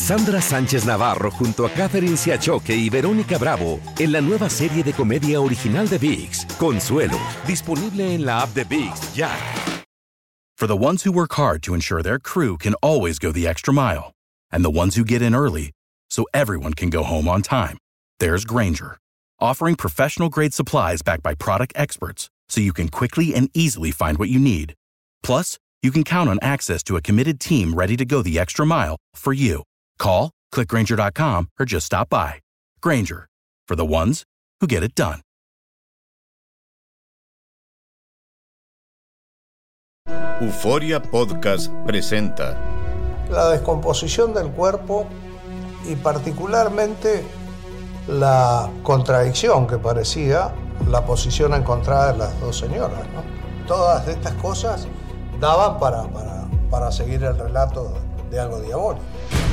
Cassandra Sánchez Navarro junto a Catherine Siachoque y Verónica Bravo en la nueva serie de comedia original de VIX, Consuelo, disponible en la app de VIX ya. For the ones who work hard to ensure their crew can always go the extra mile, and the ones who get in early so everyone can go home on time, there's Granger, offering professional grade supplies backed by product experts so you can quickly and easily find what you need. Plus, you can count on access to a committed team ready to go the extra mile for you. Call, clickgranger.com, or just stop by. Granger, for the ones who get it done. Euforia Podcast presenta la descomposición del cuerpo y particularmente la contradicción que parecía la posición encontrada de las dos señoras. ¿no? Todas estas cosas daban para, para, para seguir el relato de algo diabólico.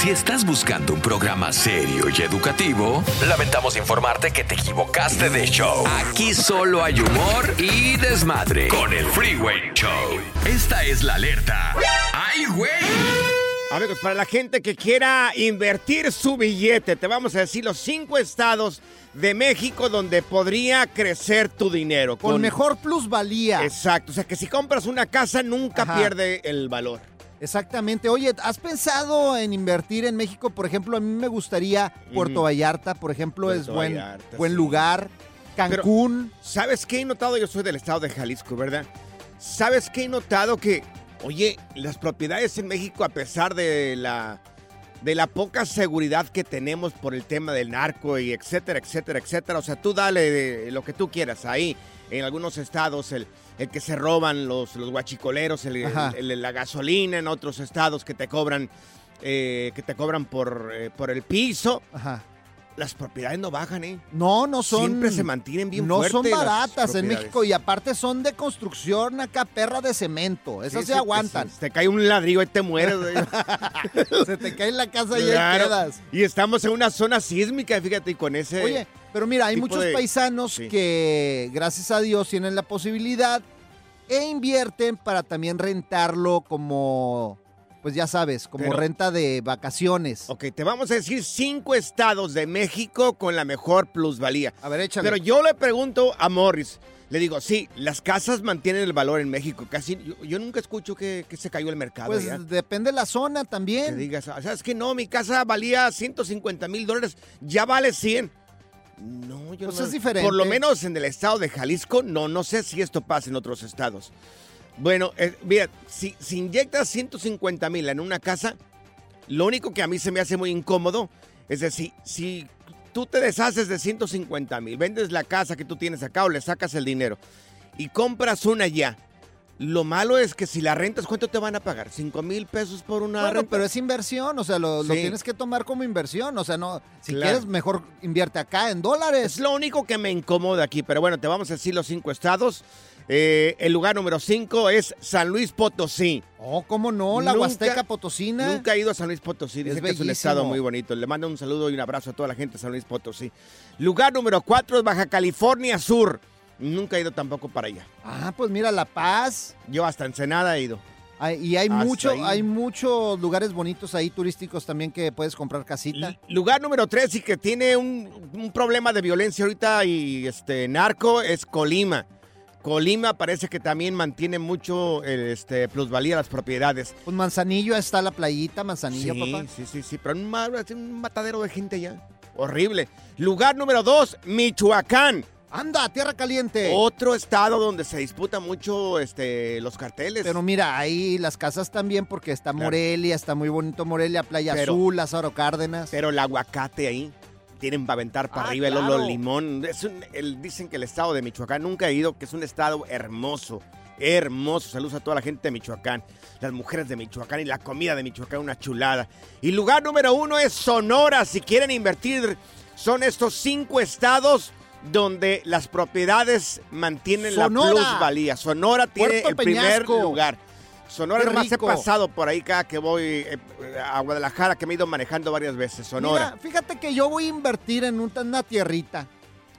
Si estás buscando un programa serio y educativo, lamentamos informarte que te equivocaste de show. Aquí solo hay humor y desmadre con el Freeway Show. Esta es la alerta. ¡Ay, güey! Amigos, para la gente que quiera invertir su billete, te vamos a decir los cinco estados de México donde podría crecer tu dinero. Con, mejor plusvalía. Exacto, o sea que si compras una casa nunca Ajá. pierde el valor. Exactamente. Oye, ¿has pensado en invertir en México? Por ejemplo, a mí me gustaría Puerto Ujú. Vallarta, por ejemplo, es buen, Vallarta, buen sí. lugar. Cancún. ¿Sabes qué he notado? Yo soy del estado de Jalisco, ¿verdad? ¿Sabes qué he notado? Que, oye, las propiedades en México, a pesar de la, de la poca seguridad que tenemos por el tema del narco y etcétera, etcétera, etcétera, o sea, tú dale de lo que tú quieras ahí. En algunos estados, el, el que se roban los, los guachicoleros, el- la gasolina, en otros estados que te cobran, eh, que te cobran por, eh, por el piso. Ajá. Las propiedades no bajan, ¿eh? No, no son. Siempre se mantienen bien No son baratas en. México y aparte son de construcción acá, perra de cemento. Esas Sí, se sí, aguantan. Se te cae un ladrillo y te mueres. güey. Se te cae en la casa y ahí quedas. Y estamos en una zona sísmica, fíjate, y con ese... Oye, pero mira, hay muchos de- paisanos Sí. que, gracias a Dios, tienen la posibilidad e invierten para también rentarlo como, pues ya sabes, como Pero- renta de vacaciones. Ok, te vamos a decir cinco estados de México con la mejor plusvalía. A ver, échale. Pero yo le pregunto a Morris, le digo, sí, las casas mantienen el valor en México. Casi, yo, yo nunca escucho que, que se cayó el mercado pues ya. depende de la zona Que también. digas, ¿sabes que No, mi casa valía 150 mil dólares, ya vale 100. No, yo Pues no. es diferente. Por lo menos en el estado de Jalisco, no, no sé si esto pasa en otros estados. Bueno, eh, mira, si, si inyectas 150 mil en una casa, lo único que a mí se me hace muy incómodo es decir, si tú te deshaces de 150 mil, vendes la casa que tú tienes acá o le sacas el dinero y compras una ya. Lo malo es que si la rentas, ¿cuánto te van a pagar? ¿5 mil pesos por una Bueno, renta? pero es inversión, o sea, lo, tienes que tomar como inversión. O sea, no, si Claro. quieres, mejor invierte acá en dólares. Es lo único que me incomoda aquí, pero bueno, te vamos a decir los cinco estados. Eh, el lugar número cinco es San Luis Potosí. Oh, ¿cómo no? La Nunca- Huasteca Potosina. Nunca he ido a San Luis Potosí, dice Es que es un estado muy bonito. Le mando un saludo y un abrazo a toda la gente de San Luis Potosí. Lugar número cuatro es Baja California Sur. Nunca he ido tampoco para allá. Ah, pues mira, La Paz. Yo hasta Ensenada he ido. Y hay mucho, ahí. hay muchos lugares bonitos ahí turísticos también que puedes comprar casita. L- Lugar número tres y que tiene un, un problema de violencia ahorita y este narco es Colima. Colima parece que también mantiene mucho el, este, plusvalía las propiedades. Pues Manzanillo está la playita, Manzanillo, sí, papá. sí, sí, sí, pero un, un matadero de gente ya. Horrible. Lugar número dos, Michoacán. Anda, tierra caliente. Otro estado donde se disputa mucho este, los carteles. Pero mira, ahí las casas también porque está Claro. Morelia, está muy bonito Morelia, Playa Pero- Azul, Lázaro Cárdenas. Pero el aguacate ahí tienen para aventar para Ah, arriba el olor limón. Es un- el- dicen que el estado de Michoacán nunca he ido, que es un estado hermoso. Hermoso. Saludos a toda la gente de Michoacán, las mujeres de Michoacán y la comida de Michoacán, una chulada. Y lugar número uno es Sonora. Si quieren invertir, son estos cinco estados donde las propiedades mantienen Sonora. la plusvalía. Sonora tiene Puerto el primer lugar. Sonora Qué nomás he rico. pasado por ahí cada que voy eh, a Guadalajara, que me he ido manejando varias veces. Sonora. Mira, fíjate que yo voy a invertir en un- una tierrita.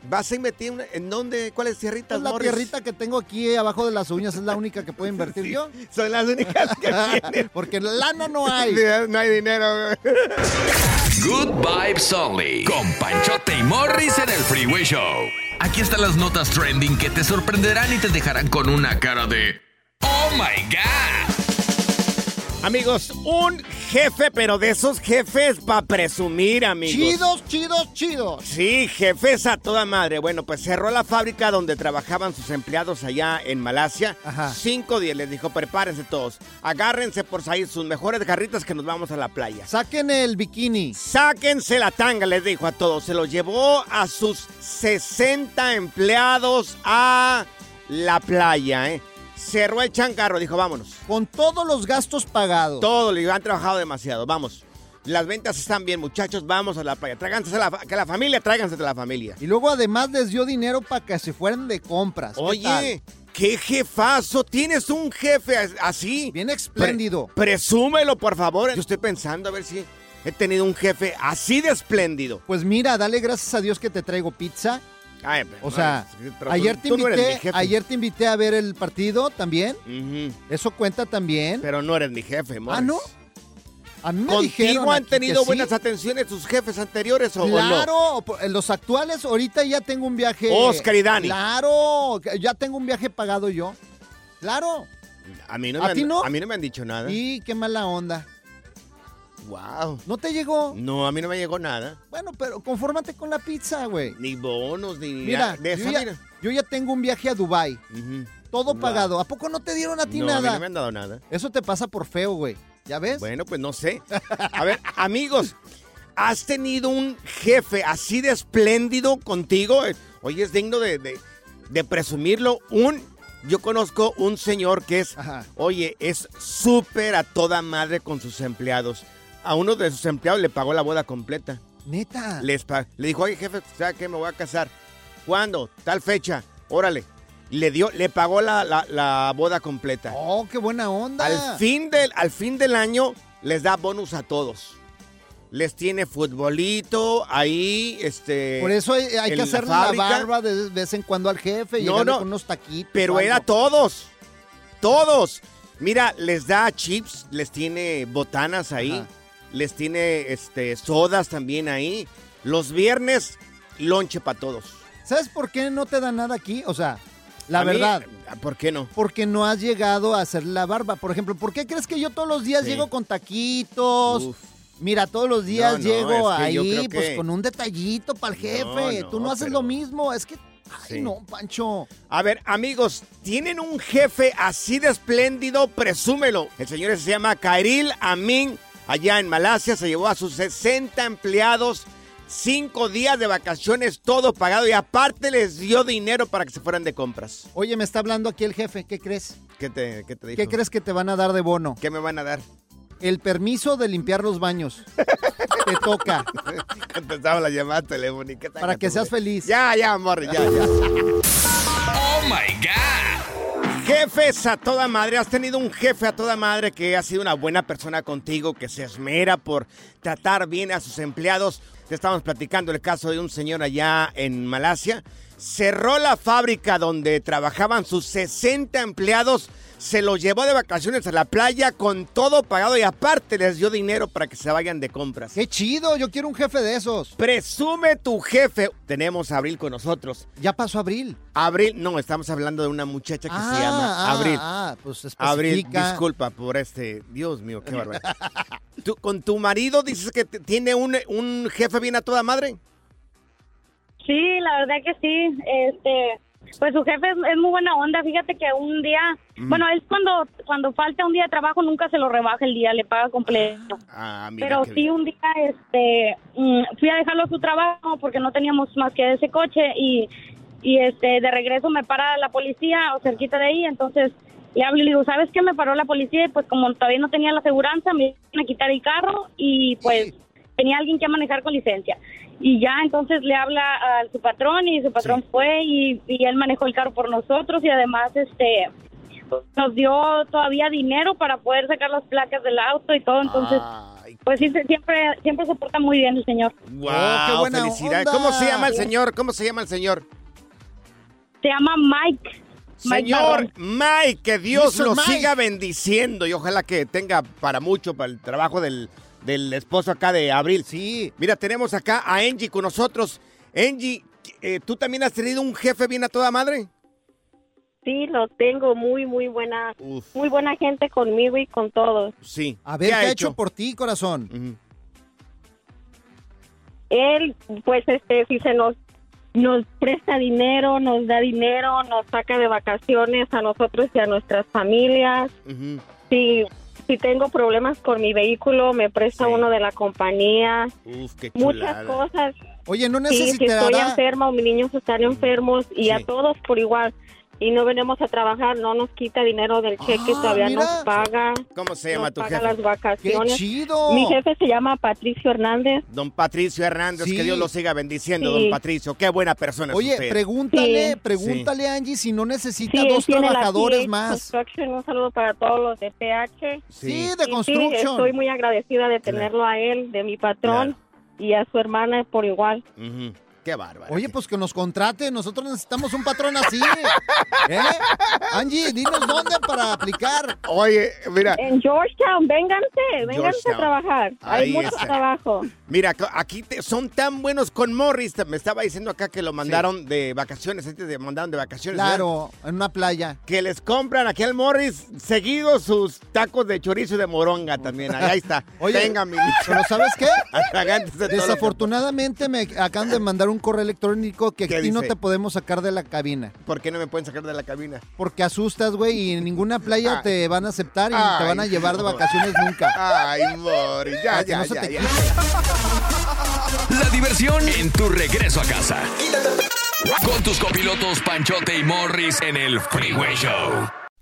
¿Vas a invertir una- en dónde? ¿Cuáles tierritas, Es la Morris? tierrita que tengo aquí abajo de las uñas, es la única que puedo invertir Sí, yo. Son las únicas que tienen. Porque lana no hay. No hay dinero. Good Vibes Only. Con Panchote y Morris en el Freeway Show. Aquí están las notas trending que te sorprenderán y te dejarán con una cara de. ¡Oh my God! Amigos, un jefe, pero de esos jefes para presumir, amigos. Chidos, chidos, chidos. Sí, jefes a toda madre. Bueno, pues cerró la fábrica donde trabajaban sus empleados allá en Malasia. Ajá. Cinco días les dijo, prepárense todos. Agárrense por salir sus mejores garritas que nos vamos a la playa. Saquen el bikini. Sáquense la tanga, les dijo a todos. Se los llevó a sus 60 empleados a la playa, ¿eh? Cerró el chancarro, dijo, vámonos. Con todos los gastos pagados. Todo, le han trabajado demasiado, vamos. Las ventas están bien, muchachos, vamos a la playa. Tráiganse a la, que la familia, tráiganse de la familia. Y luego además les dio dinero para que se fueran de compras. ¿Qué Oye, tal? qué jefazo, tienes un jefe as- así. Bien espléndido. Pre- presúmelo, por favor. Yo estoy pensando a ver si he tenido un jefe así de espléndido. Pues mira, dale gracias a Dios que te traigo pizza. Ay, O sea, ayer te no invité, ayer te invité a ver el partido también. Eso cuenta también. Pero no eres mi jefe, Morris. ah, ¿no? A mí me dijeron ¿Contigo han tenido sí. buenas atenciones tus jefes anteriores o, o no? Claro, por- los actuales, ahorita ya tengo un viaje. Oscar y Dani. Claro, ya tengo un viaje pagado yo. Claro. A mí no, ¿A me, han, no? a mí no me han dicho nada. Y qué mala onda. Wow. ¿No te llegó? No, a mí no me llegó nada. Bueno, pero confórmate con la pizza, güey. Ni bonos, ni Mira, de yo esa, ya, mira. yo ya tengo un viaje a Dubai, todo Wow. pagado. ¿A poco no te dieron a ti No, nada? no me han dado nada. Eso te pasa por feo, güey. ¿Ya ves? Bueno, pues no sé. A ver, amigos, ¿has tenido un jefe así de espléndido contigo? Oye, es digno de, de- de presumirlo. Un, yo conozco un señor que es, Ajá. oye, es súper a toda madre con sus empleados. A uno de sus empleados le pagó la boda completa. Neta. Les le dijo, oye, jefe, ¿sabes qué? Me voy a casar. ¿Cuándo? Tal fecha. Órale. Le dio, le pagó la, la- la boda completa. Oh, qué buena onda. Al fin, del, al fin del año les da bonus a todos. Les tiene futbolito ahí, este... Por eso hay, que la hacerle la, barba de vez en cuando al jefe y No, llegarle no. con unos taquitos. Pero era todos. Todos. Mira, les da chips, les tiene botanas ahí, Ajá. Les tiene este sodas también ahí. Los viernes, lonche para todos. ¿Sabes por qué no te da nada aquí? O sea, la A mí, verdad. ¿Por qué no? Porque no has llegado a hacer la barba. Por ejemplo, ¿por qué crees que yo todos los días Sí. llego con taquitos? Uf. Mira, todos los días No, no, llego es que yo ahí, pues con un detallito para el jefe. No, Tú no haces pero- lo mismo. Es que, ay, Sí. no, Pancho. A ver, amigos, ¿tienen un jefe así de espléndido? Presúmelo. El señor se llama Kairil Amin. Allá en Malasia se llevó a sus 60 empleados, cinco días de vacaciones, todo pagado y aparte les dio dinero para que se fueran de compras. Oye, me está hablando aquí el jefe. ¿Qué crees? ¿Qué te, qué te dijo? ¿Qué crees que te van a dar de bono? ¿Qué me van a dar? El permiso de limpiar los baños. te toca. Contestaba la llamada telefónica. Para que seas feliz. Ya, ya, amor, ya, ya. ¡Oh my God! Jefes a toda madre, has tenido un jefe a toda madre que ha sido una buena persona contigo, que se esmera por tratar bien a sus empleados. Te estamos platicando el caso de un señor allá en Malasia. Cerró la fábrica donde trabajaban sus 60 empleados se los llevó de vacaciones a la playa con todo pagado y aparte les dio dinero para que se vayan de compras. ¡Qué chido! Yo quiero un jefe de esos. Presume tu jefe. Tenemos a Abril con nosotros. Ya pasó Abril. Abril, no, estamos hablando de una muchacha que Ah, se llama ah, Abril. Ah, pues Abril, especifica. disculpa por este. Dios mío, qué barbaridad. ¿Tú, ¿Con tu marido dices que tiene un, un jefe bien a toda madre? Sí, la verdad que sí. Este, pues su jefe es, es muy buena onda. Fíjate que un día, Mm. bueno, es cuando cuando falta un día de trabajo nunca se lo rebaja el día, le paga completo. Ah, mira. Pero sí bien. un día, este, mm, fui a dejarlo a su trabajo porque no teníamos más que ese coche y y este de regreso me para la policía o cerquita de ahí, entonces le hablo y le digo, ¿sabes qué? Me paró la policía y pues como todavía no tenía la aseguranza, me iban a quitar el carro y pues tenía alguien que manejar con licencia. Y ya entonces le habla a su patrón y su patrón fue y, y él manejó el carro por nosotros y además este nos dio todavía dinero para poder sacar las placas del auto y todo, entonces Ay, pues sí, se- siempre siempre se porta muy bien el señor. wow, Oh, qué buena felicidades. onda. ¿Cómo se llama el señor? ¿Cómo se llama el señor? Se llama Mike. Señor. Mike, que Dios lo Mike. siga bendiciendo y ojalá que tenga para mucho para el trabajo del, del esposo acá de Abril. Sí. Mira, tenemos acá a Angie con nosotros. Angie, eh, ¿tú también has tenido un jefe bien a toda madre? Sí, lo tengo muy, muy buena, Uf, muy buena gente conmigo y con todos. sí. A ver, ¿qué, ha hecho por ti, corazón? Él, pues, este, si se nos, nos presta dinero, nos da dinero, nos saca de vacaciones a nosotros y a nuestras familias. Si, si tengo problemas con mi vehículo, me presta Sí. uno de la compañía. Uf, qué Muchas cosas. Oye, ¿no Sí, si estoy necesitará... enferma o mis niños están enfermos y Sí. a todos por igual. Y no venimos a trabajar, no nos quita dinero del cheque, Ah, todavía mira. nos paga. ¿Cómo se llama nos tu paga jefe? las ¡Qué vacaciones. chido! Mi jefe se llama Patricio Hernández. Don Patricio Hernández, Sí. que Dios lo siga bendiciendo, Sí. don Patricio. Qué buena persona es Oye, usted. pregúntale, Sí. pregúntale, Angie, si no necesita Sí, dos trabajadores más. Construction. Un saludo para todos los de PH. Sí, Sí. de construction. estoy muy agradecida de tenerlo a él, de mi patrón y a su hermana por igual. Ujú. Qué bárbaro. Oye, pues que nos contrate, nosotros necesitamos un patrón así. ¿Eh? Angie, dinos dónde para aplicar. Oye, mira, En Georgetown, vénganse, vénganse Georgetown. a trabajar. Ahí Hay mucho está. trabajo. mira, aquí te- son tan buenos con Morris. Te- Me estaba diciendo acá que lo mandaron de vacaciones, antes de mandaron de vacaciones. ¿verdad? Claro, en una playa. Que les compran aquí al Morris seguido sus tacos de chorizo y de moronga también. Ahí, ahí está. Oye, Tenga mi Pero ¿sabes qué? Desafortunadamente me acaban de mandar un correo electrónico que ¿Qué aquí no te podemos sacar de la cabina. ¿Por qué no me pueden sacar de la cabina? Porque asustas, güey, y en ninguna playa Ay. te van a aceptar y te van a llevar de vacaciones nunca. Ay, Morris, ya, ya, no se ya, te ya. La diversión en tu regreso a casa. Con tus copilotos Panchote y Morris en el Freeway Show.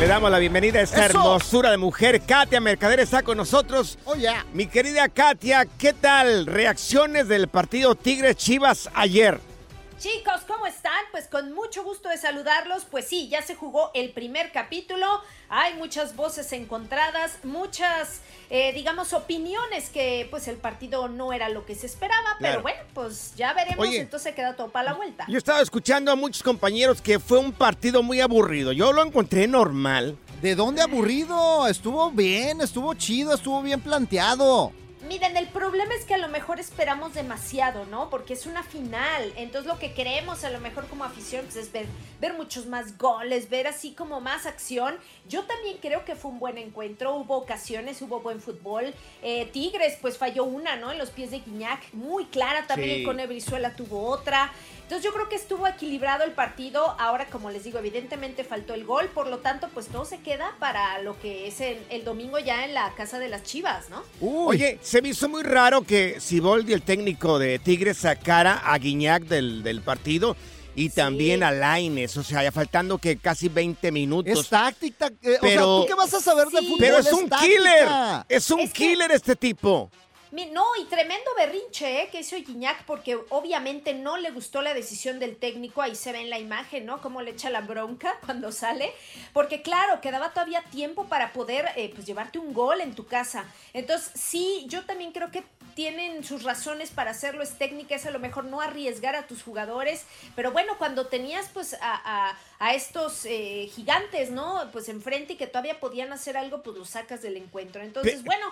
Le damos la bienvenida a esta ¡Eso! hermosura de mujer. Katia Mercader está con nosotros. Oh, ya. Mi querida Katia, ¿qué tal? Reacciones del partido Tigres Chivas ayer. Chicos, ¿cómo están? Pues con mucho gusto de saludarlos. Pues sí, ya se jugó el primer capítulo. Hay muchas voces encontradas, muchas, eh, digamos, opiniones que pues el partido no era lo que se esperaba. Pero bueno, pues ya veremos. Oye. Entonces queda todo para la vuelta. Yo estaba escuchando a muchos compañeros que fue un partido muy aburrido. Yo lo encontré normal. ¿De dónde aburrido? Estuvo bien, estuvo chido, estuvo bien planteado. Miren, el problema es que a lo mejor esperamos demasiado, ¿no? Porque es una final. Entonces lo que queremos a lo mejor como afición pues, es ver, ver muchos más goles, ver así como más acción. Yo también creo que fue un buen encuentro. Hubo ocasiones, hubo buen fútbol. Eh, Tigres pues falló una, ¿no? En los pies de Guiñac. Muy clara también. Sí. Con Brizuela tuvo otra. Entonces yo creo que estuvo equilibrado el partido. Ahora, como les digo, evidentemente faltó el gol. Por lo tanto, pues todo se queda para lo que es el, el domingo ya en la casa de las Chivas, ¿no? Oye, se me hizo muy raro que Siboldi, el técnico de Tigres, sacara a Guiñac del, del partido y también a Laines. O sea, ya faltando que casi 20 minutos. Es táctica. eh, o sea, Pero- ¿tú qué vas a saber de Sí. fútbol? Pero es un táctica. killer. Es un Es que- killer este tipo. No, y tremendo berrinche ¿eh? que hizo Guiñac porque obviamente no le gustó la decisión del técnico, ahí se ve en la imagen, ¿no? Cómo le echa la bronca cuando sale, porque claro, quedaba todavía tiempo para poder eh, pues llevarte un gol en tu casa. Entonces, sí, yo también creo que tienen sus razones para hacerlo, es técnica, es a lo mejor no arriesgar a tus jugadores, pero bueno, cuando tenías pues a, a- a estos eh, gigantes, ¿no? Pues enfrente y que todavía podían hacer algo, pues los sacas del encuentro. Entonces, Pe- bueno,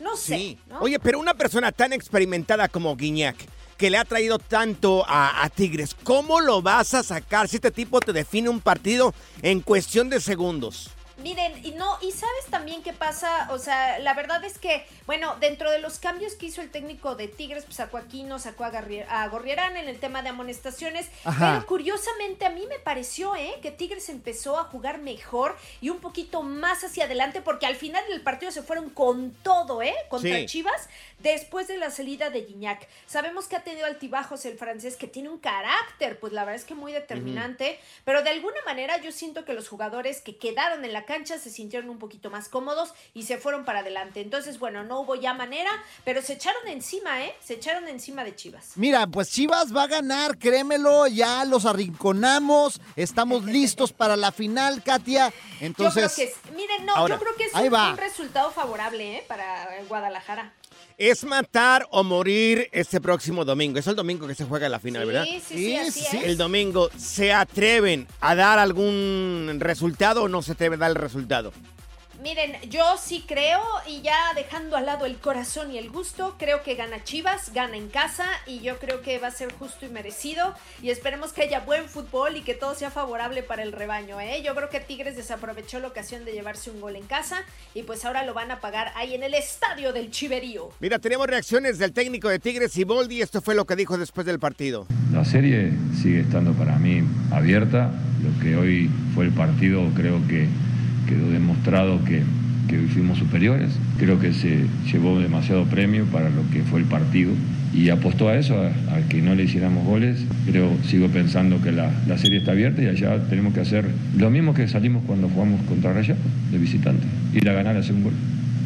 no sé. Sí. ¿no? Oye, pero una persona tan experimentada como Guiñac, que le ha traído tanto a, a Tigres, ¿cómo lo vas a sacar si este tipo te define un partido en cuestión de segundos? Miren, y no, y sabes también qué pasa, o sea, la verdad es que, bueno, dentro de los cambios que hizo el técnico de Tigres, pues sacó a Aquino, sacó a, Garri- a Gorriarán en el tema de amonestaciones, Ajá. pero curiosamente a mí me pareció, ¿eh? Que Tigres empezó a jugar mejor y un poquito más hacia adelante, porque al final del partido se fueron con todo, ¿eh? Contra Sí. Chivas, después de la salida de Gignac. Sabemos que ha tenido altibajos el francés, que tiene un carácter, pues la verdad es que muy determinante, pero de alguna manera yo siento que los jugadores que quedaron en la cancha se sintieron un poquito más cómodos y se fueron para adelante. Entonces, bueno, no hubo ya manera, pero se echaron encima, ¿eh? Se echaron encima de Chivas. Mira, pues Chivas va a ganar, créemelo, ya los arrinconamos, estamos listos para la final, Katia. Entonces, yo creo que es, miren, no, Ahora, yo creo que es un, un resultado favorable, ¿eh? Para Guadalajara. Es matar o morir este próximo domingo. Es el domingo que se juega la final, ¿verdad? Sí, sí, sí, así es. El domingo, ¿se atreven a dar algún resultado o no se atreven a dar el resultado? Miren, yo sí creo, y ya dejando al lado el corazón y el gusto, creo que gana Chivas, gana en casa, y yo creo que va a ser justo y merecido. Y esperemos que haya buen fútbol y que todo sea favorable para el rebaño, ¿eh? Yo creo que Tigres desaprovechó la ocasión de llevarse un gol en casa, y pues ahora lo van a pagar ahí en el estadio del Chiverío. Mira, tenemos reacciones del técnico de Tigres y Boldi. Esto fue lo que dijo después del partido. La serie sigue estando para mí abierta. Lo que hoy fue el partido creo que quedó demostrado que, que fuimos superiores. Creo que se llevó demasiado premio para lo que fue el partido y apostó a eso, a, que no le hiciéramos goles. Creo, sigo pensando que la, la serie está abierta y allá tenemos que hacer lo mismo que salimos cuando jugamos contra Rayados, de visitante, ir a ganar hacer un gol.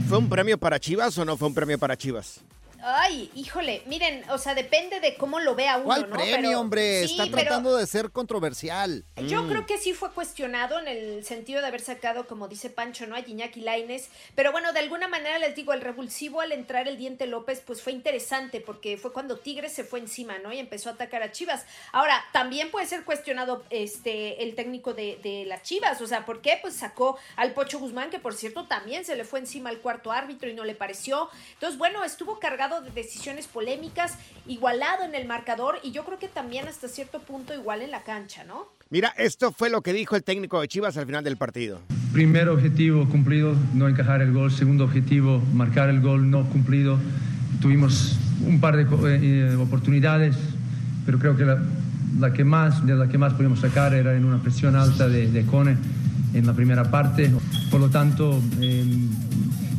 ¿Fue un premio para Chivas o no fue un premio para Chivas? Ay, híjole, miren, o sea, depende de cómo lo vea uno, ¿cuál ¿no? premio, Pero- hombre? sí, Está tratando de ser controversial. Yo Mm. creo que sí fue cuestionado en el sentido de haber sacado, como dice Pancho, ¿no? A Gignac y Lainez. Pero bueno, de alguna manera les digo, el revulsivo al entrar el diente López, pues fue interesante, porque fue cuando Tigres se fue encima, ¿no? Y empezó a atacar a Chivas. Ahora, también puede ser cuestionado este el técnico de, de las Chivas. O sea, ¿por qué? Pues sacó al Pocho Guzmán, que por cierto también se le fue encima al cuarto árbitro y no le pareció. Entonces, bueno, estuvo cargado de decisiones polémicas, igualado en el marcador, y yo creo que también hasta cierto punto igual en la cancha, ¿no? Mira, esto fue lo que dijo el técnico de Chivas al final del partido. Primer objetivo cumplido, no encajar el gol. Segundo objetivo, marcar el gol no cumplido. Tuvimos un par de eh, eh, oportunidades, pero creo que la, la que más, de la que más pudimos sacar era en una presión alta de, de Cone en la primera parte. Por lo tanto, eh,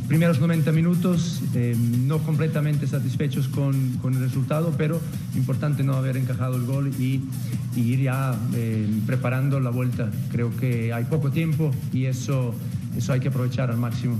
primeros 90 minutos, eh, no completamente satisfechos con, el resultado, pero importante no haber encajado el gol y, ir ya eh, preparando la vuelta. Creo que hay poco tiempo y eso, eso hay que aprovechar al máximo.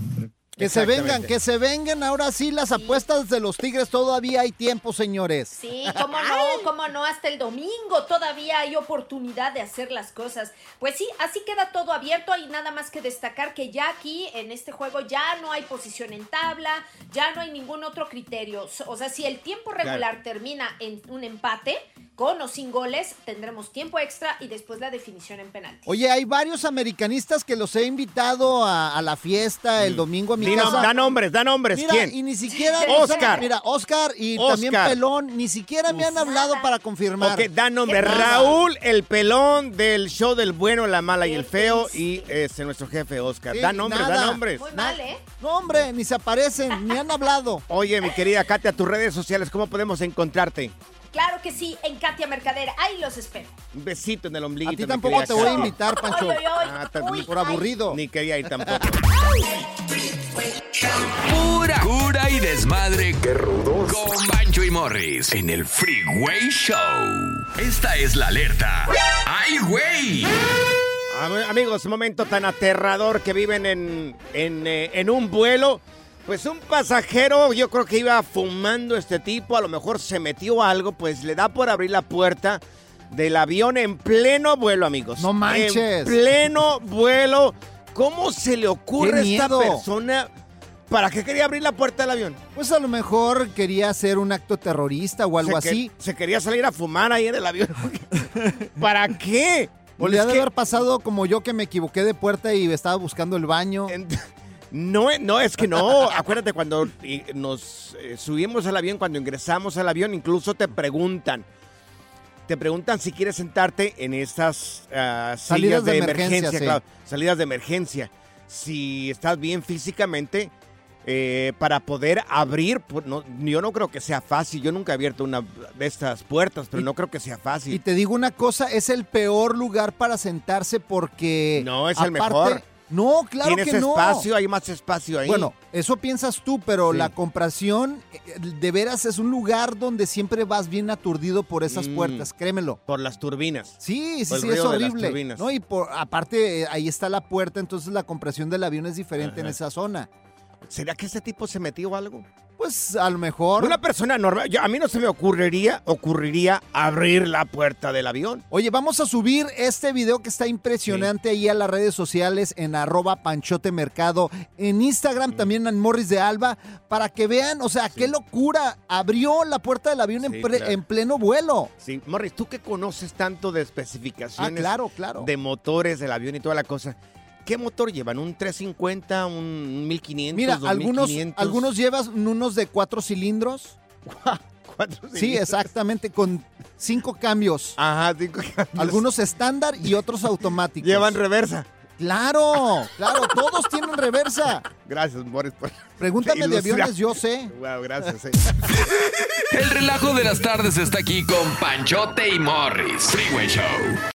Que se vengan, que se vengan ahora sí las apuestas de los Tigres. Todavía hay tiempo, señores. Sí, cómo no, cómo no, hasta el domingo todavía hay oportunidad de hacer las cosas. Pues sí, así queda todo abierto. Hay nada más que destacar que ya aquí en este juego ya no hay posición en tabla, ya no hay ningún otro criterio. O sea, si el tiempo regular termina en un empate, con o sin goles, tendremos tiempo extra y después la definición en penalti. Oye, hay varios americanistas que los he invitado a, la fiesta el domingo a mi casa. Da nombres, da nombres. Mira, ¿Quién? y ni siquiera. Oscar. Mira, Oscar y también Pelón, ni siquiera me han hablado para confirmar. Ok, da nombres. Raúl, el pelón del show del bueno, la mala y el feo. Y este, nuestro jefe, Oscar. da nombres, da nombres. Muy mal, ¿eh? No, hombre, ni se aparecen, ni han hablado. Oye, mi querida Katia, tus redes sociales, ¿cómo podemos encontrarte? Claro que sí, en Katia Mercader. Ahí los espero. Un besito en el ombligo. A ti tampoco te voy a invitar, Pancho. Ah, por aburrido. Ni quería ir tampoco. Pura cura y desmadre. Qué rudos. Con Bancho y Morris en el Freeway Show. Esta es la alerta. ¡Ay, güey! Amigos, momento tan aterrador que viven en, en, eh, en un vuelo. Pues un pasajero, yo creo que iba fumando este tipo, a lo mejor se metió algo, pues le da por abrir la puerta del avión en pleno vuelo, amigos. No manches. En pleno vuelo. ¿Cómo se le ocurre a esta persona? ¿Para qué quería abrir la puerta del avión? Pues a lo mejor quería hacer un acto terrorista o algo así. se quería salir a fumar ahí en el avión. ¿Para qué? O le ha de haber pasado como yo que me equivoqué de puerta y estaba buscando el baño. No, no, es que no. Acuérdate, cuando nos eh, subimos al avión, cuando ingresamos al avión, incluso te preguntan. Te preguntan si quieres sentarte en estas ah, salidas de, emergencia, salidas de emergencia. Si estás bien físicamente eh, para poder abrir. Pues, yo no creo que sea fácil. Yo nunca he abierto una de estas puertas, pero no creo que sea fácil. Y te digo una cosa, es el peor lugar para sentarse porque... No, es el mejor no, claro que no. espacio, hay más espacio ahí. Bueno, eso piensas tú, pero la compración eh, de veras es un lugar donde siempre vas bien aturdido por esas mm. puertas, créemelo. Por las turbinas. Sí, sí, sí, es horrible. ¿no? Y por, aparte, eh, ahí está la puerta, entonces la compresión del avión es diferente en esa zona. ¿Será que ese tipo se metió algo? Pues a lo mejor. Una persona normal. a mí no se me ocurriría, ocurriría abrir la puerta del avión. Oye, vamos a subir este video que está impresionante ahí a las redes sociales en arroba panchote mercado. En Instagram también en Morris de Alba. Para que vean, o sea, qué locura. Abrió la puerta del avión en, pleno vuelo. Sí, Morris, tú que conoces tanto de especificaciones. Ah, claro, claro. De motores del avión y toda la cosa. ¿Qué motor llevan? ¿Un 350, un 1500? Mira, algunos, algunos llevan unos de cuatro cilindros. ¿Cuatro Sí, exactamente, con cinco cambios. Ajá, cinco cambios. Algunos estándar y otros automáticos. Llevan reversa. Claro, claro, todos tienen reversa. Gracias, Boris. Pregúntame de aviones, yo sé. Wow, gracias. El relajo de las tardes está aquí con Panchote y Morris. Freeway Show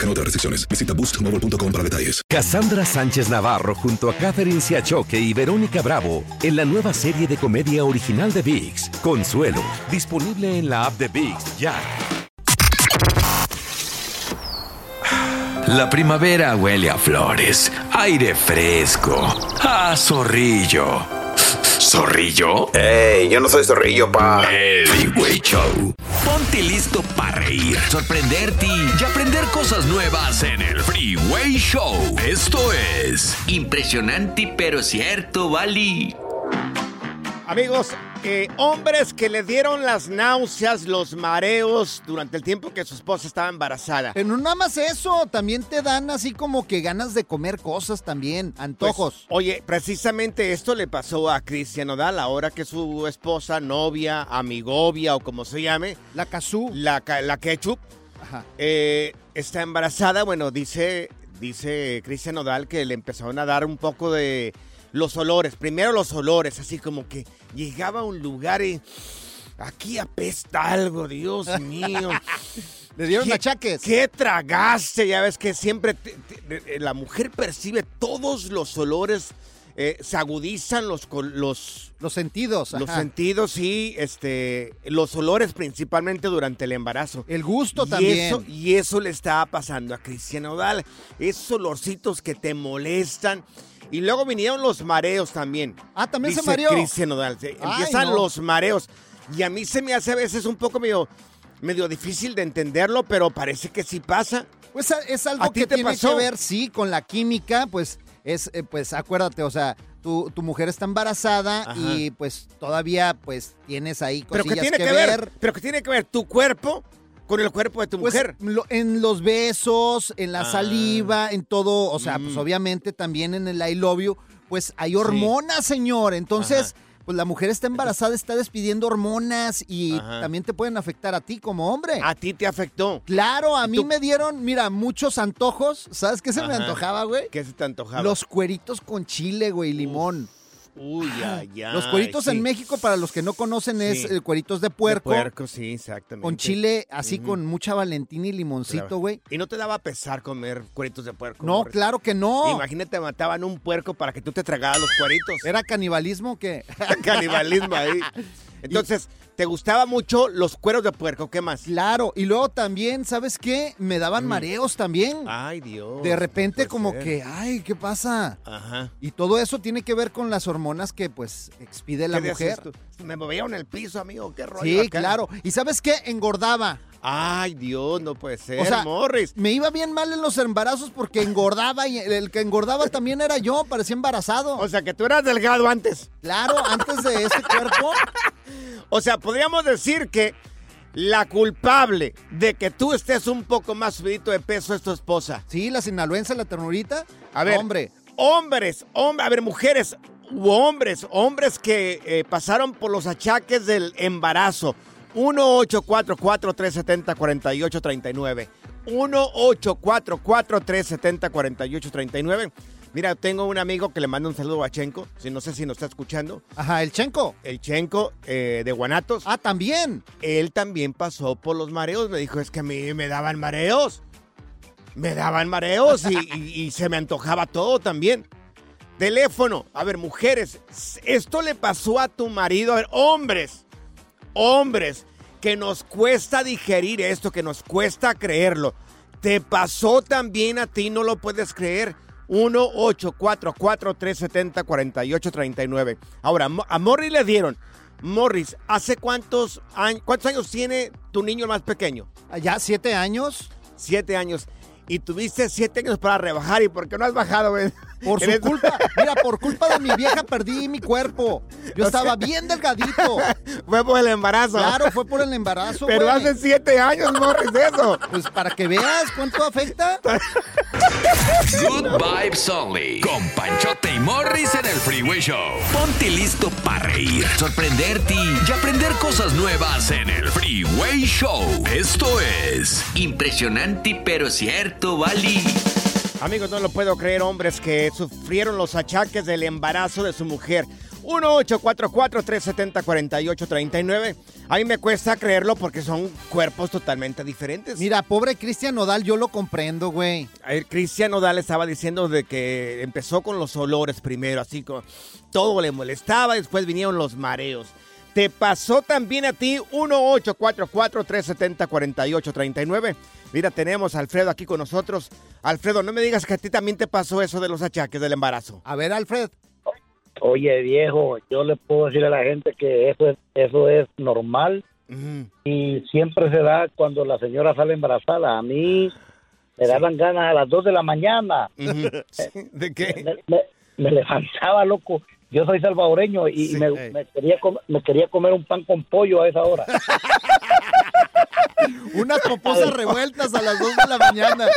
Aplican otras restricciones. Visita boostmobile.com para detalles. Cassandra Sánchez Navarro junto a Catherine Siachoque y Verónica Bravo en la nueva serie de comedia original de VIX, Consuelo, disponible en la app de VIX ya. La primavera huele a flores, aire fresco, a zorrillo ¿Zorrillo? ¡Ey! Yo no soy zorrillo, pa. El Show. Ponte listo para reír, sorprenderte y aprender cosas nuevas en el Freeway Show. Esto es impresionante pero cierto, Bali. Amigos, eh, hombres que le dieron las náuseas, los mareos durante el tiempo que su esposa estaba embarazada. Pero no nada más eso, también te dan así como que ganas de comer cosas también, antojos. Pues, oye, precisamente esto le pasó a Cristian Odal, ahora que su esposa, novia, amigovia o como se llame. La Cazú. La, la Ketchup. eh, está embarazada. Bueno, dice, dice Cristian Odal que le empezaron a dar un poco de los olores. Primero los olores, así como que llegaba a un lugar y aquí apesta algo, Dios mío. Le dieron ¿Qué- achaques. ¿Qué tragaste? Ya ves que siempre te- te- la mujer percibe todos los olores, eh, se agudizan los, los, Los sentidos. los ajá. sentidos y este, los olores principalmente durante el embarazo. El gusto y también. Eso, y eso le estaba pasando a Cristian Odal. Esos olorcitos que te molestan. Y luego vinieron los mareos también. Ah, también se Dice mareó. Cristian Odal. sí. Ay, Empiezan no. los mareos. Y a mí se me hace a veces un poco medio, medio difícil de entenderlo, pero parece que sí pasa. Pues a- es ¿A algo ti que te tiene pasó? que ver, sí, con la química, pues es, eh, pues acuérdate, o sea, tu, tu mujer está embarazada Ajá. y pues todavía pues tienes ahí Pero cosillas que tiene que, ver, pero que tiene que ver tu cuerpo con el cuerpo de tu Pues, mujer. lo- en los besos, en la Ah. saliva, en todo, o sea, Mm. pues obviamente también en el I love you, pues hay hormonas, señor. Entonces, pues la mujer está embarazada, está despidiendo hormonas y Ajá. también te pueden afectar a ti como hombre. A ti te afectó. Claro, a mí me dieron, mira, muchos antojos. ¿Sabes qué se me antojaba, güey? ¿Qué se te antojaba? Los cueritos con chile, güey, limón. Uy, ay, ay. Los cueritos en México, para los que no conocen, es eh, cueritos de puerco. De puerco, sí, exactamente. Con chile así con mucha valentina y limoncito, Claro. güey. Y no te daba pesar comer cueritos de puerco. No, claro que no. Imagínate, mataban un puerco para que tú te tragaras los cueritos. ¿Era canibalismo que Canibalismo ahí. Entonces, ¿te gustaba mucho los cueros de puerco? ¿Qué más? Claro, y luego también, ¿sabes qué? Me daban Mm. mareos también. Ay, Dios. De repente como ser. que, ay, ¿qué pasa? Ajá. Y todo eso tiene que ver con las hormonas que pues expide la ¿Qué mujer. Me movía en el piso, amigo. ¿Qué rollo Sí, acá? claro. ¿Y sabes qué? Engordaba. Ay, Dios, no puede ser, O sea, Morris. me iba bien mal en los embarazos porque engordaba y el que engordaba también era yo, parecía embarazado. O sea, que tú eras delgado antes. Claro, antes de ese cuerpo. O sea, podríamos decir que la culpable de que tú estés un poco más subidito de peso es tu esposa. Sí, la sinaloense, la ternurita. A ver, Hombre. hombres, hombre, a ver, mujeres u hombres, hombres que eh, pasaron por los achaques del embarazo. 1-844-370-4839. 1-844-370-4839. Mira, tengo un amigo que le manda un saludo a Chenko, si no sé si nos está escuchando. Ajá, el Chenko. El Chenko eh, de Guanatos. Ah, también. Él también pasó por los mareos. Me dijo, es que a mí me daban mareos. Me daban mareos y, y- y se me antojaba todo también. Teléfono. A ver, mujeres, esto le pasó a tu marido. A ver, hombres, hombres, que nos cuesta digerir esto, que nos cuesta creerlo. Te pasó también a ti, no lo puedes creer. 1-844-370-4839. Ahora, a Morris le dieron. Morris, ¿hace cuántos años, cuántos años tiene tu niño más pequeño? ¿Ya siete años? Siete años. Y tuviste siete años para rebajar. ¿Y por qué no has bajado, güey? Por su culpa. Mira, por culpa de mi vieja perdí mi cuerpo. Yo estaba bien delgadito. Fue por el embarazo. Claro, fue por el embarazo. Pero güey. hace siete años, Morris, eso. Pues para que veas cuánto afecta. Good Vibes Only. Con Panchote y Morris en el Freeway Show. Ponte listo para reír, sorprenderte y aprender cosas nuevas en el Freeway Show. Esto es impresionante pero cierto, Bali. Amigos, no lo puedo creer, hombres que sufrieron los achaques del embarazo de su mujer. 1-844-370-4839. A mí me cuesta creerlo porque son cuerpos totalmente diferentes. Mira, pobre Cristian Nodal, yo lo comprendo, güey. Cristian Nodal estaba diciendo de que empezó con los olores primero, así como todo le molestaba, después vinieron los mareos. ¿Te pasó también a ti? 1-844-370-4839. Mira, tenemos a Alfredo aquí con nosotros. Alfredo, no me digas que a ti también te pasó eso de los achaques del embarazo. A ver, Alfred. Oye, viejo, yo le puedo decir a la gente que eso es, eso es normal y siempre se da cuando la señora sale embarazada. A mí me daban ganas a las 2 de la mañana. ¿De qué? Me, me- me levantaba, loco. Yo soy salvadoreño y me, me quería me quería comer un pan con pollo a esa hora. Unas poposas revueltas a las 2 de la mañana.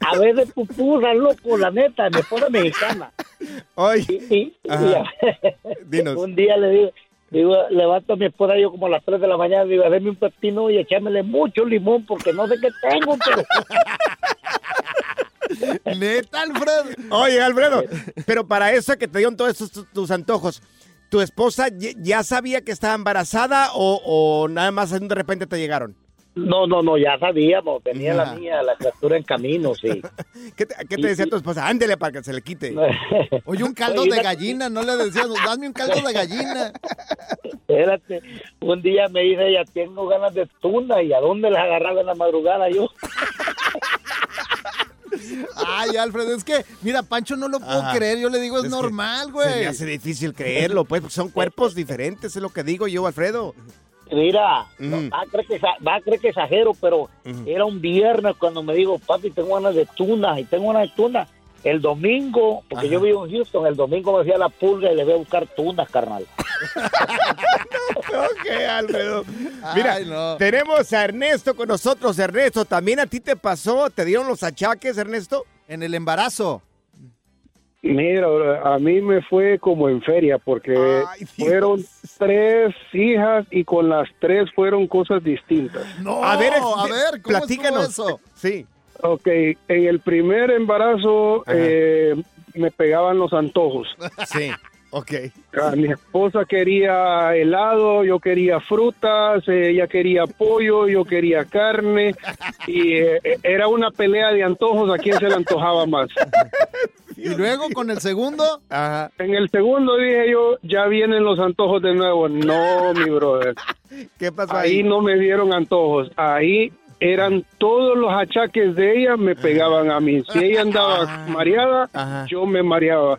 A veces pupusas, loco, la neta, mi esposa es mexicana. Oye, y, y- y un día le digo, digo, levanto a mi esposa yo como a las 3 de la mañana, digo, dame un pepino y echámele mucho limón porque no sé qué tengo, pero... Neta, Alfredo. Oye, Alfredo, pero para eso que te dieron todos esos tus, antojos, ¿tu esposa ya sabía que estaba embarazada o, o nada más de repente te llegaron? No, no, no, ya sabíamos, venía Ajá. la niña, la criatura en camino, sí. ¿Qué te, qué te decía tu esposa? Ándele para que se le quite. Oye, un caldo de gallina, no le decías, dame un caldo de gallina. Espérate, un día me dice ella, tengo ganas de tuna, ¿y a dónde las agarraba en la madrugada yo? Ay, Alfredo, es que, mira, Pancho no lo puedo Ajá. creer. Yo le digo, es, normal, Se güey. me hace difícil creerlo, pues, porque son cuerpos diferentes, es lo que digo yo, Alfredo. Mira, Mm. no, va, a creer que, va a creer que exagero, pero era un viernes cuando me digo, papi, tengo ganas de tuna, y tengo ganas de tuna. El domingo, porque yo vivo en Houston, el domingo me fui a la pulga y le voy a buscar tunas, carnal. ok, Alfredo. Mira, Ay, no. tenemos a Ernesto con nosotros. Ernesto, ¿también a ti te pasó? ¿Te dieron los achaques, Ernesto? En el embarazo. Mira, a mí me fue como en feria porque fueron tres hijas y con las tres fueron cosas distintas. No, A ver, a ver, ¿cómo platícanos. eso? Sí. Ok, en el primer embarazo eh, me pegaban los antojos. Sí, ok. A mi esposa quería helado, yo quería frutas, ella quería pollo, yo quería carne y eh, era una pelea de antojos a quién se le antojaba más. Y luego con el segundo. En el segundo dije yo, ya vienen los antojos de nuevo. No, mi brother. ¿Qué pasó ahí? ahí? no me dieron antojos. Ahí eran todos los achaques de ella me pegaban a mí. Si ella andaba mareada, yo me mareaba.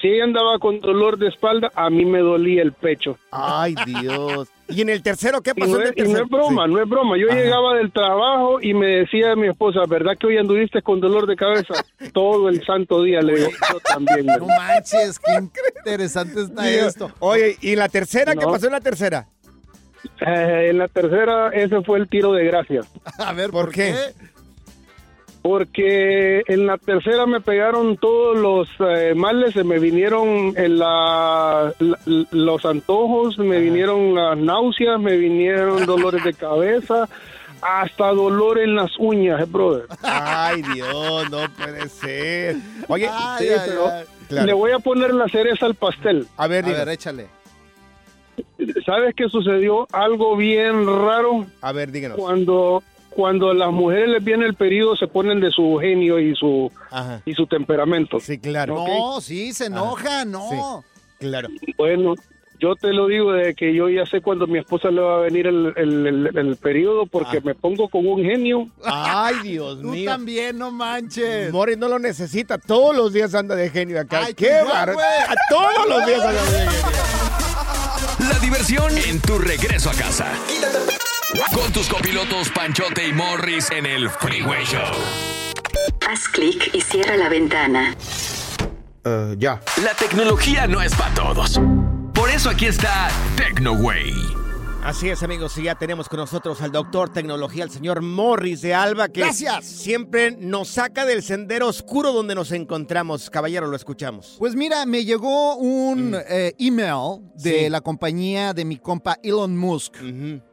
Si ella andaba con dolor de espalda, a mí me dolía el pecho. Ay, Dios. ¿Y en el tercero qué Y pasó no, en es, el y no tercero? es broma, Sí. no es broma. Yo Ajá. llegaba del trabajo y me decía mi esposa, ¿verdad que hoy anduviste con dolor de cabeza? Todo el santo día le digo, yo también. No manches, qué interesante está Dios. esto. Oye, ¿y la tercera? ¿Qué pasó en la tercera? Eh, en la tercera, ese fue el tiro de gracia. A ver, ¿por, qué? Porque en la tercera me pegaron todos los eh, males, se me vinieron en la, la- los antojos, me vinieron las náuseas, me vinieron dolores de cabeza, hasta dolor en las uñas, eh, brother. Ay, Dios, no puede ser. Oye, Sí, sí, pero Claro. le voy a poner la cereza al pastel. A ver, A ver, échale. ¿Sabes qué sucedió? Algo bien raro. A ver, díganos. Cuando cuando a las mujeres les viene el periodo se ponen de su genio y su y su temperamento. Sí, claro. No, sí, se enoja, no. Claro. Bueno, yo te lo digo de que yo ya sé cuando mi esposa le va a venir el, el, el- el periodo porque me pongo con un genio. Ay, Dios Tú mío. también, no manches. Morris no lo necesita. Todos los días anda de genio acá. Ay, ¡Qué tú güey. A Todos los días anda de genio. Diversión en tu regreso a casa. Con tus copilotos Panchote y Morris en el Freeway Show. Haz clic y cierra la ventana. ya. La tecnología no es para todos. Por eso aquí está TecnoWay. Así es, amigos, y ya tenemos con nosotros al doctor tecnología, el señor Morris de Alba, que Gracias. siempre nos saca del sendero oscuro donde nos encontramos. Caballero, lo escuchamos. Pues mira, me llegó un eh, email de Mm. Sí. la compañía de mi compa Elon Musk,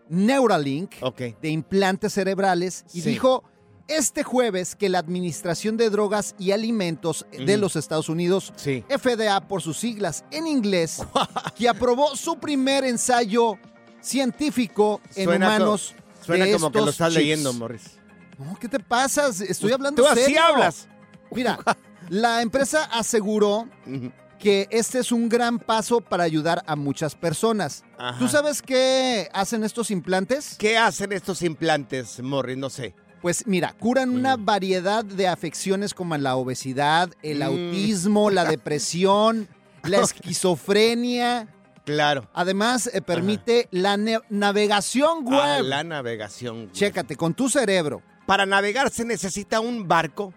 Neuralink, de implantes cerebrales, y Sí. dijo este jueves que la Administración de Drogas y Alimentos de Ujú. los Estados Unidos, FDA por sus siglas en inglés, que aprobó su primer ensayo científico en Suena co- humanos. Suena de como que lo estos estás chips. leyendo, Morris. No, ¿qué te pasa? Estoy hablando Tú así serio. hablas. Mira, la empresa aseguró que este es un gran paso para ayudar a muchas personas. Ajá. ¿Tú sabes qué hacen estos implantes? ¿Qué hacen estos implantes, Morris? No sé. Pues mira, curan una variedad de afecciones como la obesidad, el Mm. autismo, la depresión, la esquizofrenia. Claro. Además, eh, permite la navegación web. Ah, la navegación web. Chécate, con tu cerebro. Para navegar se necesita un barco.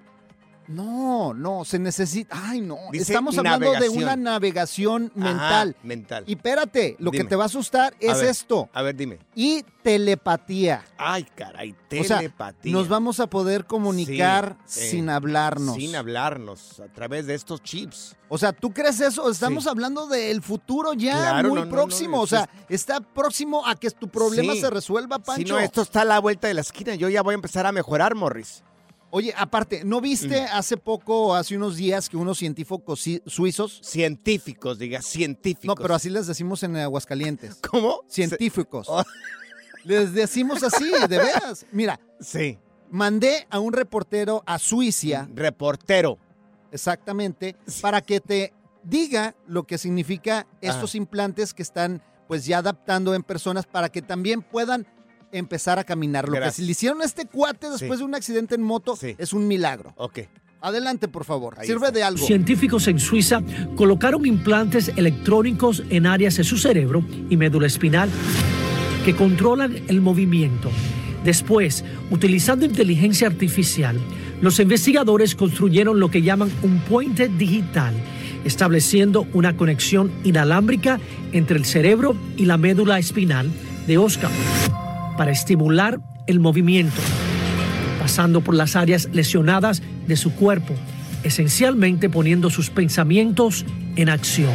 No, no, se necesita. Ay, no. Estamos hablando de una navegación mental. mental. Y espérate, lo que te va a asustar es esto. A ver, dime. Y telepatía. Ay, caray, telepatía. nos vamos a poder comunicar sin hablarnos. Sin hablarnos, a través de estos chips. O sea, ¿tú crees eso? Estamos hablando del futuro ya muy próximo. o sea, está próximo a que tu problema se resuelva, Pancho. Si no, esto está a la vuelta de la esquina. Yo ya voy a empezar a mejorar, Morris. Oye, aparte, ¿no viste mm. hace poco, hace unos días, que unos científicos suizos... Científicos, diga, científicos. No, pero así les decimos en Aguascalientes. ¿Cómo? Científicos. Oh. Les decimos así, de veras. Mira. Sí. Mandé a un reportero a Suiza. Reportero. Exactamente. Para que te diga lo que significa estos implantes que están pues ya adaptando en personas para que también puedan empezar a caminar. Lo que se le hicieron a este cuate después de un accidente en moto es un milagro. Ok. Adelante, por favor. Sirve de algo. Científicos en Suiza colocaron implantes electrónicos en áreas de su cerebro y médula espinal que controlan el movimiento. Después, utilizando inteligencia artificial, los investigadores construyeron lo que llaman un puente digital, estableciendo una conexión inalámbrica entre el cerebro y la médula espinal de Oscar para estimular el movimiento, pasando por las áreas lesionadas de su cuerpo, esencialmente poniendo sus pensamientos en acción.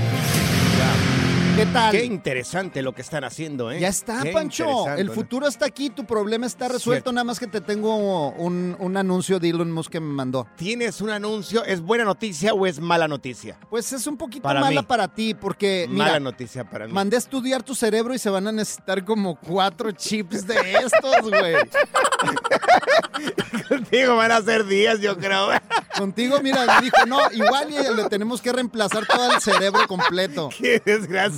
¿Qué tal? Qué interesante lo que están haciendo, ¿eh? Ya está, Pancho. El futuro está aquí, tu problema está resuelto. Nada más que te tengo un, anuncio de Elon Musk que me mandó. ¿Tienes un anuncio? ¿Es buena noticia o es mala noticia? Pues es un poquito mala para ti, porque. Mala noticia para mí. Mandé a estudiar tu cerebro y se van a necesitar como cuatro chips de estos, güey. Contigo van a ser días, yo creo. Contigo, mira, dijo, no, igual le tenemos que reemplazar todo el cerebro completo. Qué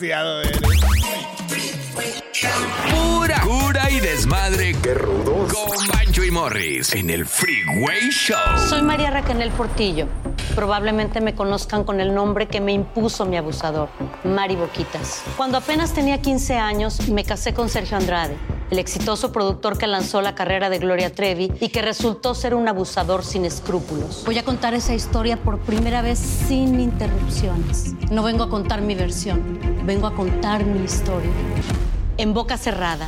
desgraciado eres. Pura cura y desmadre. Qué rudos. Con Bancho y Morris en el Freeway Show. Soy María Raquel Portillo. Probablemente me conozcan con el nombre que me impuso mi abusador, Mari Boquitas. Cuando apenas tenía 15 años, me casé con Sergio Andrade el exitoso productor que lanzó la carrera de Gloria Trevi y que resultó ser un abusador sin escrúpulos. Voy a contar esa historia por primera vez sin interrupciones. No vengo a contar mi versión, vengo a contar mi historia. En boca cerrada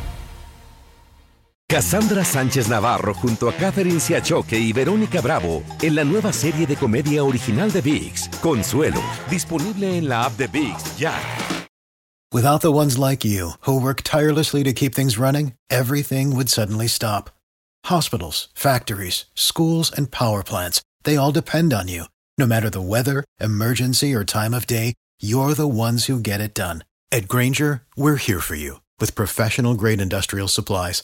Cassandra Sánchez Navarro junto a Catherine Siachoque y Verónica Bravo en la nueva serie de comedia original de VIX, Consuelo, disponible en la app de VIX ya. Without the ones like you, who work tirelessly to keep things running, everything would suddenly stop. Hospitals, factories, schools, and power plants, they all depend on you. No matter the weather, emergency, or time of day, you're the ones who get it done. At Granger, we're here for you with professional grade industrial supplies.